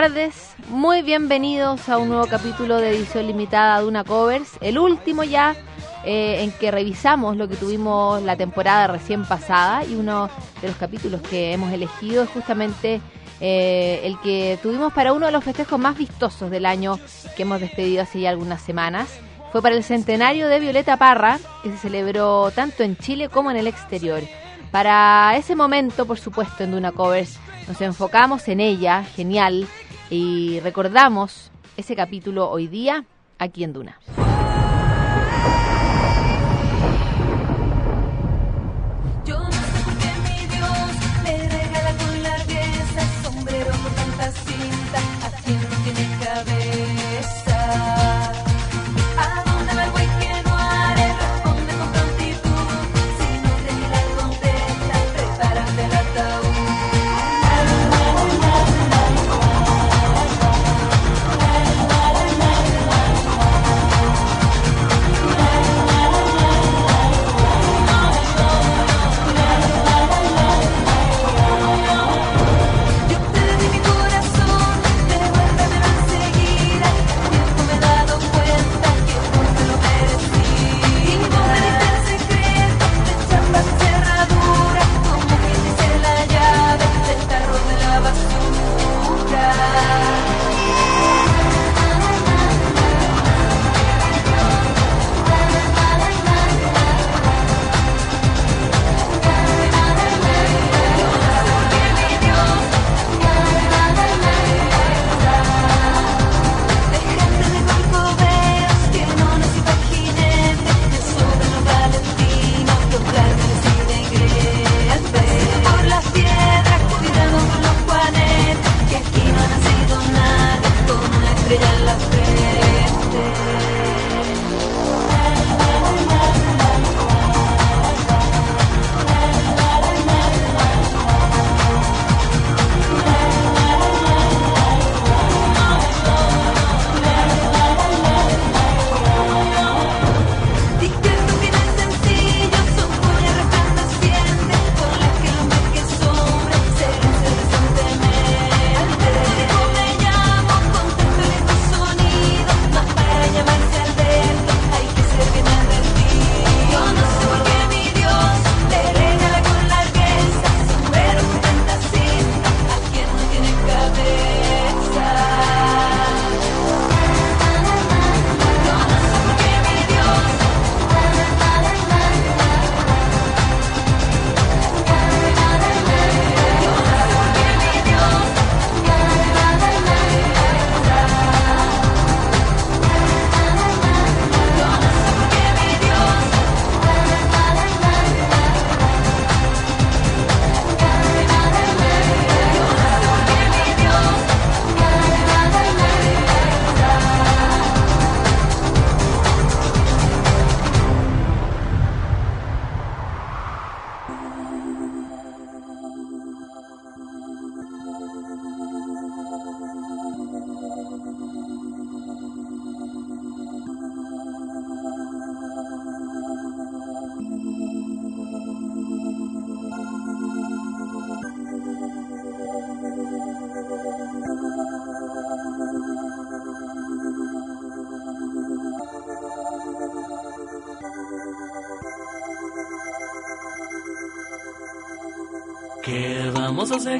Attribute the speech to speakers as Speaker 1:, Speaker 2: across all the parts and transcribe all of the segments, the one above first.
Speaker 1: tardes, muy bienvenidos a un nuevo capítulo de edición limitada de una covers, el último ya eh, en que revisamos lo que tuvimos la temporada recién pasada y uno de los capítulos que hemos elegido es justamente eh, el que tuvimos para uno de los festejos más vistosos del año que hemos despedido hace ya algunas semanas. Fue para el centenario de Violeta Parra, que se celebró tanto en Chile como en el exterior. Para ese momento, por supuesto, en Duna Covers, nos enfocamos en ella, genial, y recordamos ese capítulo hoy día aquí en Duna.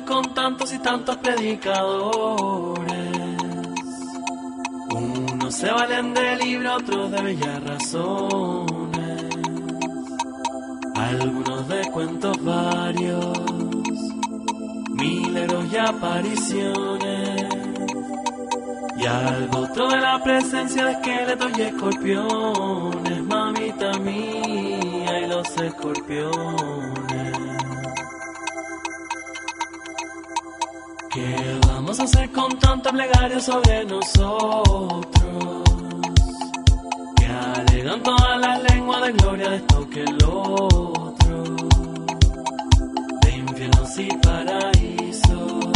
Speaker 2: Con tantos y tantos predicadores. Unos se valen de libro, otros de bellas razones. Algunos de cuentos varios, mileros y apariciones. Y algo otro de la presencia de esqueletos y escorpiones, mamita mía y los escorpiones. Hacer con tanta plegaria sobre nosotros? Que alegan todas las lenguas de gloria de esto que el otro, de infiernos y paraísos,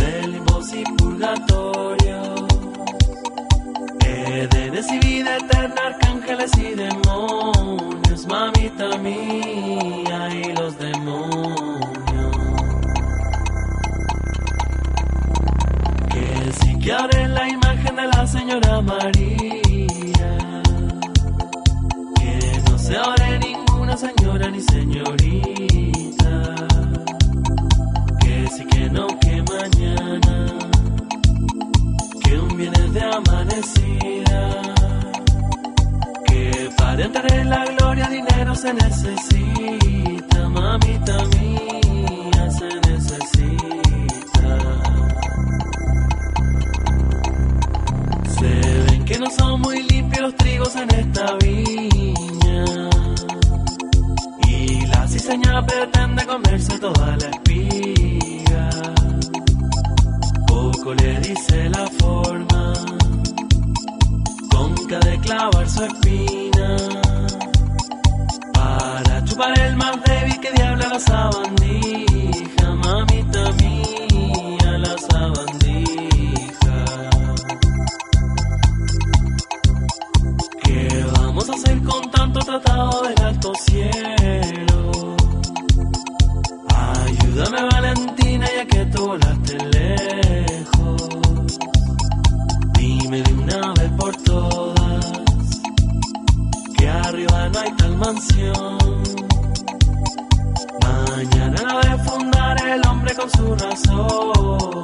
Speaker 2: de limbos y purgatorios, Edenes y eterna, arcángeles y demonios, mamita mía señora María. Que no se ore ninguna señora ni señorita. Que sí que no, que mañana. Que un viernes de amanecida. Que para entrar en la gloria dinero se necesita, mamita mía, no son muy limpios los trigos en esta viña. Y la ciseña pretende comerse toda la espiga. Poco le dice la forma tonca de clavar su espina. Para chupar el más débil que diabla la sabandija, tratado del alto cielo? Ayúdame Valentina ya que tú volaste lejos. Dime de una vez por todas que arriba no hay tal mansión. Mañana la de fundar el hombre con su razón,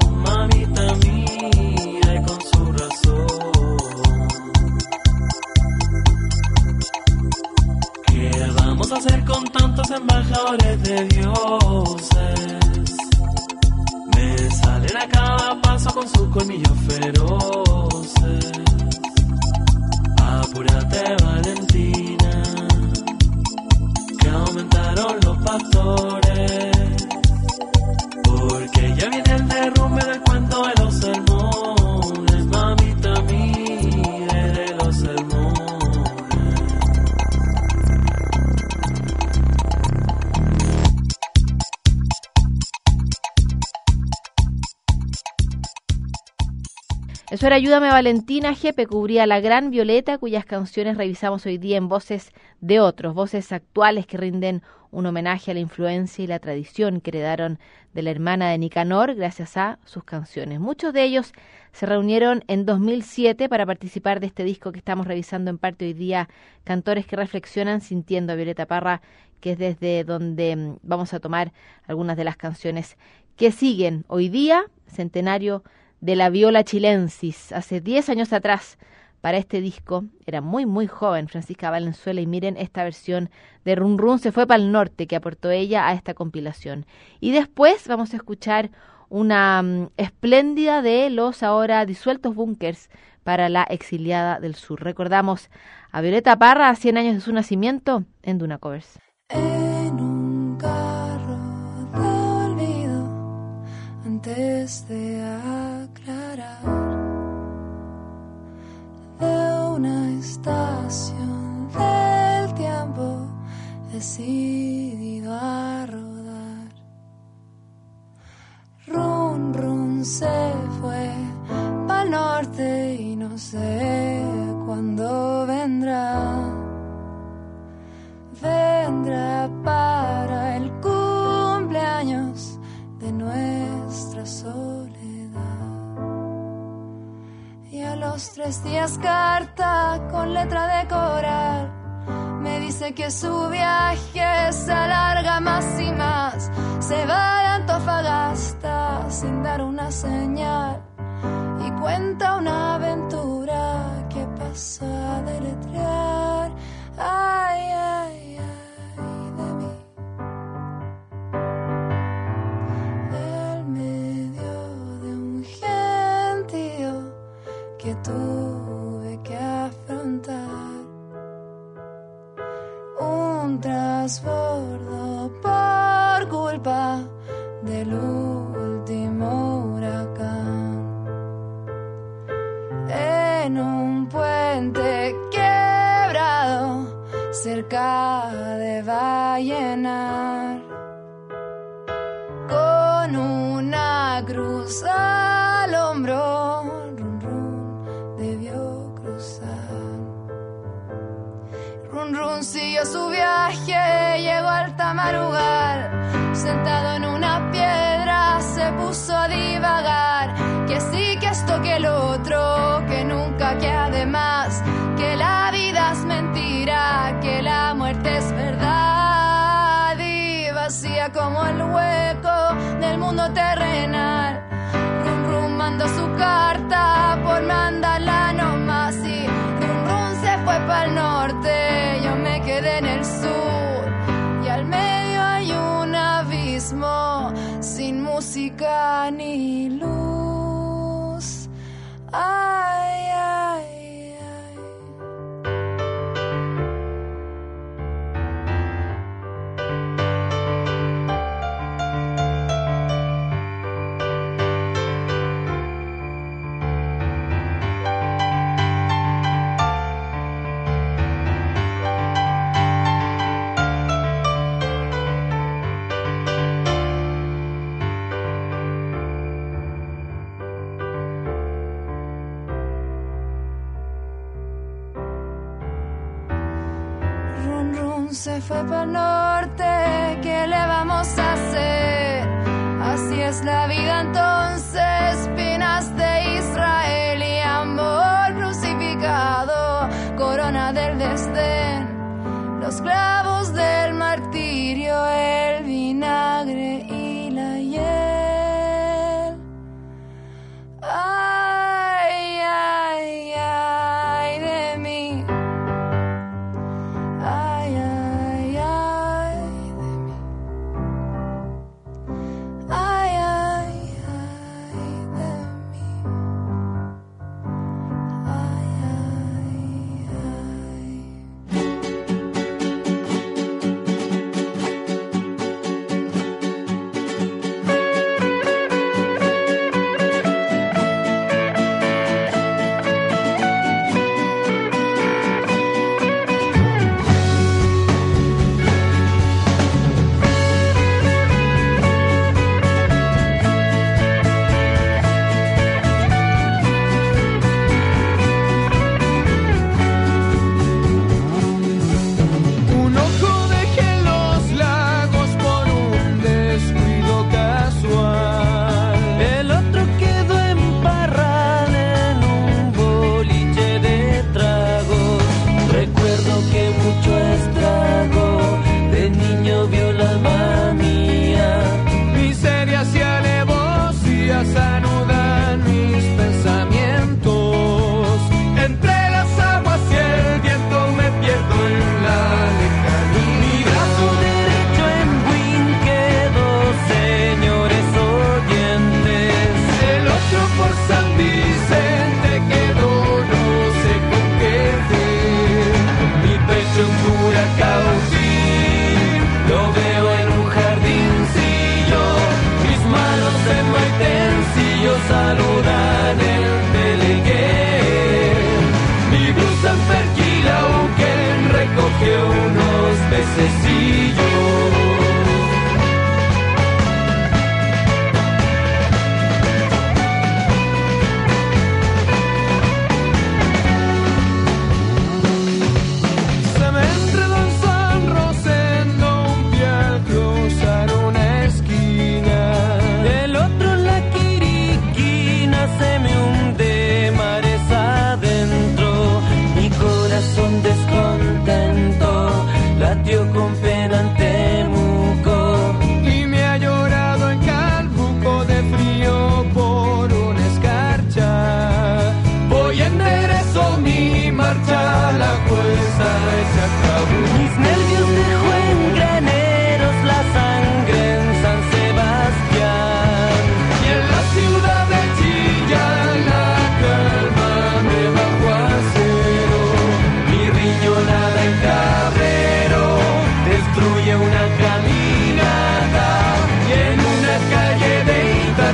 Speaker 3: Eso era Ayúdame Valentina, Jepe cubría la gran Violeta, cuyas canciones revisamos hoy día en voces de otros, voces actuales que rinden un homenaje a la influencia y la tradición que heredaron de la hermana de Nicanor gracias a sus canciones. Muchos de ellos se reunieron en 2007 para participar de este disco que estamos revisando en parte hoy día, cantores que reflexionan sintiendo a Violeta Parra, que es desde donde mm, vamos a tomar algunas de las canciones que siguen hoy día, centenario de la viola chilensis, hace 10 años atrás, para este disco. Era muy, muy joven Francisca Valenzuela y miren esta versión de Run Run se fue para el norte que aportó ella a esta compilación. Y después vamos a escuchar una um, espléndida de los ahora disueltos bunkers para la exiliada del sur. Recordamos a Violeta Parra a 100 años de su nacimiento en Duna Covers.
Speaker 4: En un carro de antes de estación del tiempo decidido a rodar. Run, run se fue pa'l norte y no sé tres días carta con letra de coral. Me dice que su viaje se alarga más y más. Se va de Antofagasta sin dar una señal. Y cuenta una aventura que pasó a deletrear. puente quebrado cerca de Vallenar. Con una cruz al hombro run run debió cruzar. Run run siguió su viaje llegó al Tamarugal sentado en una piedra se puso a divagar. Que sí que esto que el otro. mando su carta por mandarla nomás y Run Run se fue para el norte, yo me quedé en el sur y al medio hay un abismo sin música ni luz. Ay, If I know.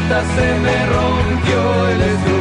Speaker 4: se
Speaker 5: me rompió el
Speaker 2: escudo.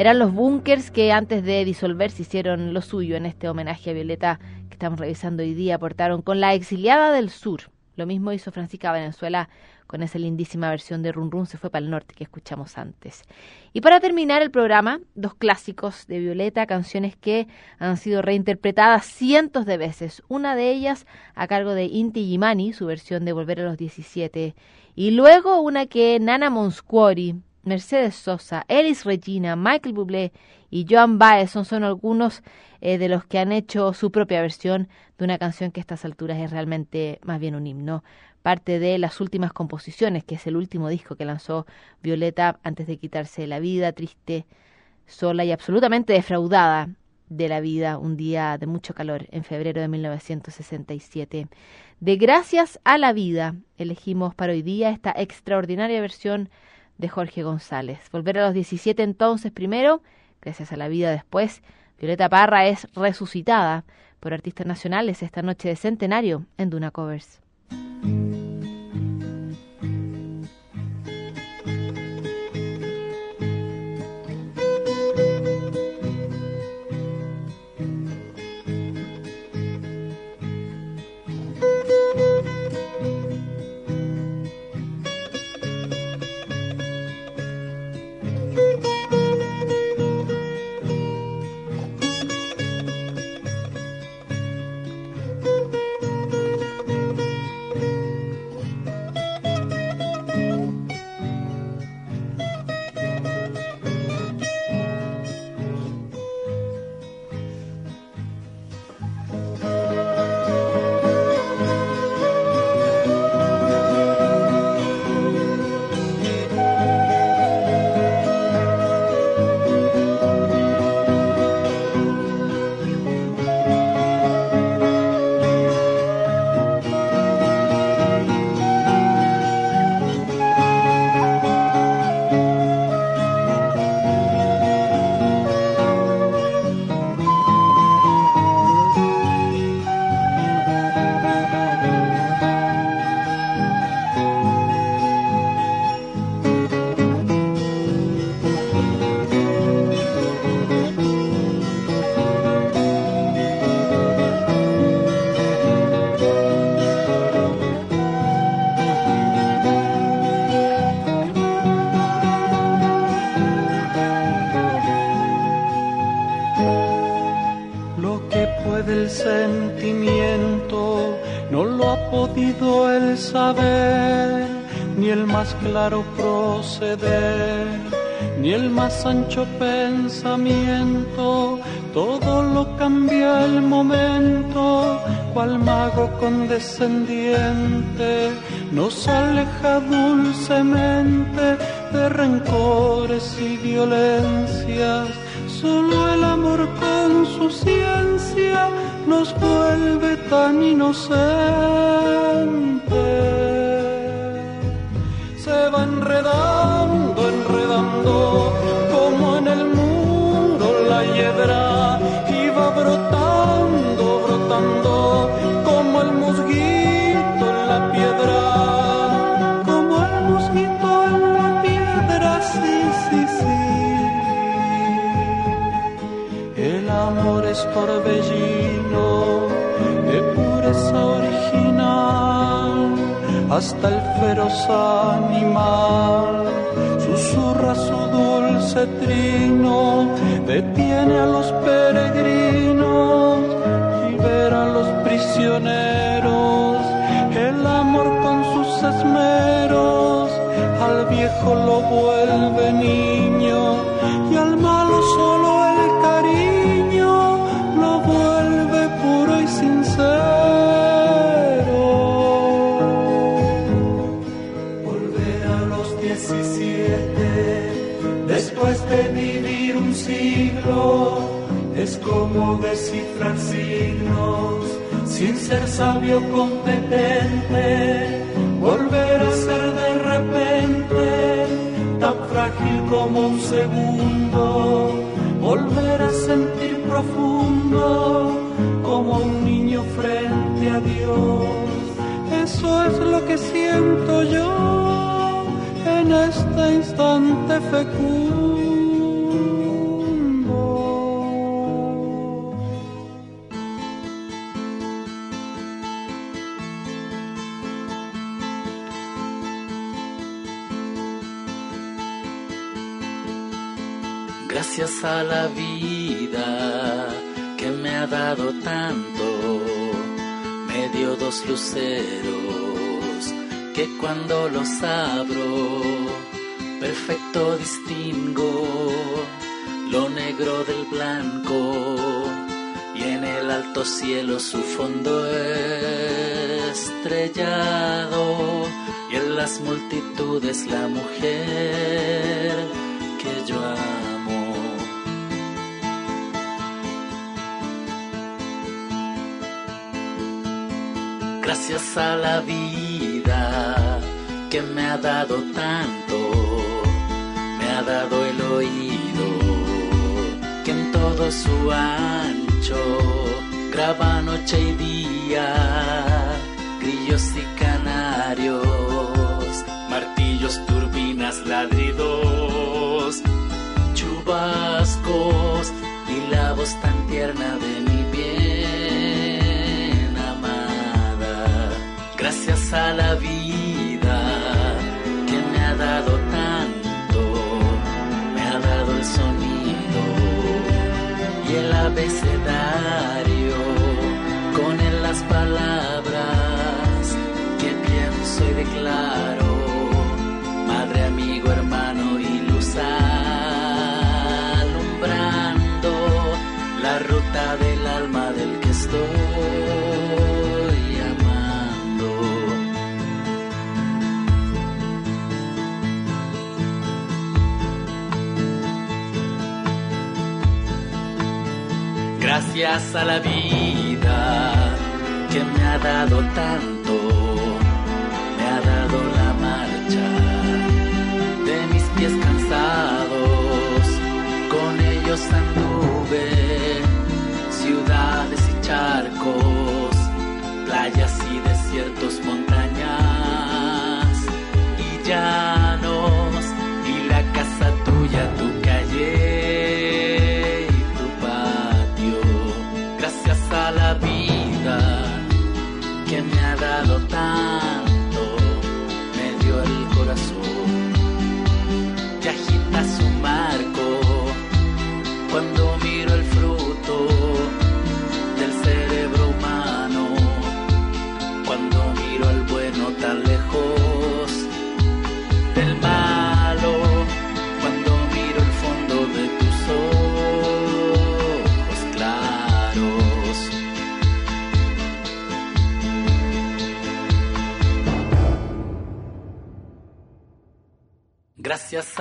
Speaker 3: Eran los bunkers que antes de disolverse hicieron lo suyo en este homenaje a Violeta que estamos revisando hoy día. Aportaron con La Exiliada del Sur. Lo mismo hizo Francisca Venezuela con esa lindísima versión de Run Run se fue para el norte que escuchamos antes. Y para terminar el programa, dos clásicos de Violeta, canciones que han sido reinterpretadas cientos de veces. Una de ellas a cargo de Inti Gimani, su versión de Volver a los 17. Y luego una que Nana Monscuori Mercedes Sosa, Elis Regina, Michael Bublé y Joan Baez son, son algunos eh, de los que han hecho su propia versión de una canción que a estas alturas es realmente más bien un himno. Parte de las últimas composiciones, que es el último disco que lanzó Violeta antes de quitarse la vida, triste, sola y absolutamente defraudada de la vida, un día de mucho calor en febrero de 1967. De Gracias a la Vida elegimos para hoy día esta extraordinaria versión de Jorge González. Volver a los 17 entonces primero, gracias a la vida después. Violeta Parra es resucitada por artistas nacionales esta noche de centenario en Duna Covers.
Speaker 6: Claro proceder, ni el más ancho pensamiento, todo lo cambia el momento, cual mago condescendiente nos aleja dulcemente de rencores y violencias, solo el amor con su ciencia nos vuelve tan inocentes va hasta el feroz animal susurra su dulce trino, detiene a los peregrinos, libera a los prisioneros, el amor con sus esmeros, al viejo lo vuelve niño descifrar signos sin ser sabio competente, volver a ser de repente tan frágil como un segundo, volver a sentir profundo como un niño frente a Dios. Eso es lo que siento yo en este instante fecundo.
Speaker 2: Gracias a la vida que me ha dado tanto, me dio dos luceros que cuando los abro, perfecto distingo lo negro del blanco y en el alto cielo su fondo estrellado y en las multitudes la mujer que yo amo. Gracias a la vida que me ha dado tanto, me ha dado el oído que en todo su ancho graba noche y día, grillos y canarios, martillos, turbinas, ladridos, chubascos y la voz tan tierna de mi a la vida que me ha dado tanto, me ha dado el sonido y el abecedario, con él las palabras que pienso y declaro, Gracias a la vida que me ha dado tanto,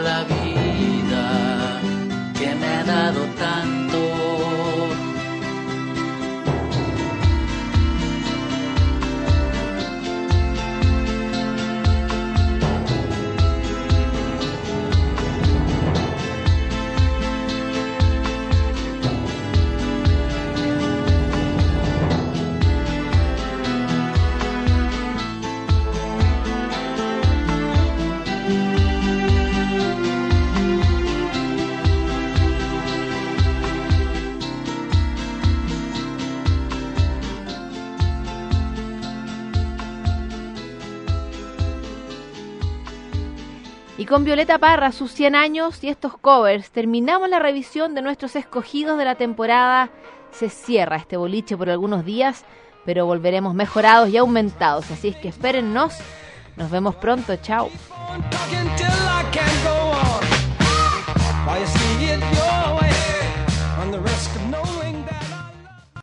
Speaker 2: la
Speaker 3: con Violeta Parra, sus 100 años y estos covers, terminamos la revisión de nuestros escogidos de la temporada. Se cierra este boliche por algunos días, pero volveremos mejorados y aumentados. Así es que espérennos. Nos vemos pronto. Chao.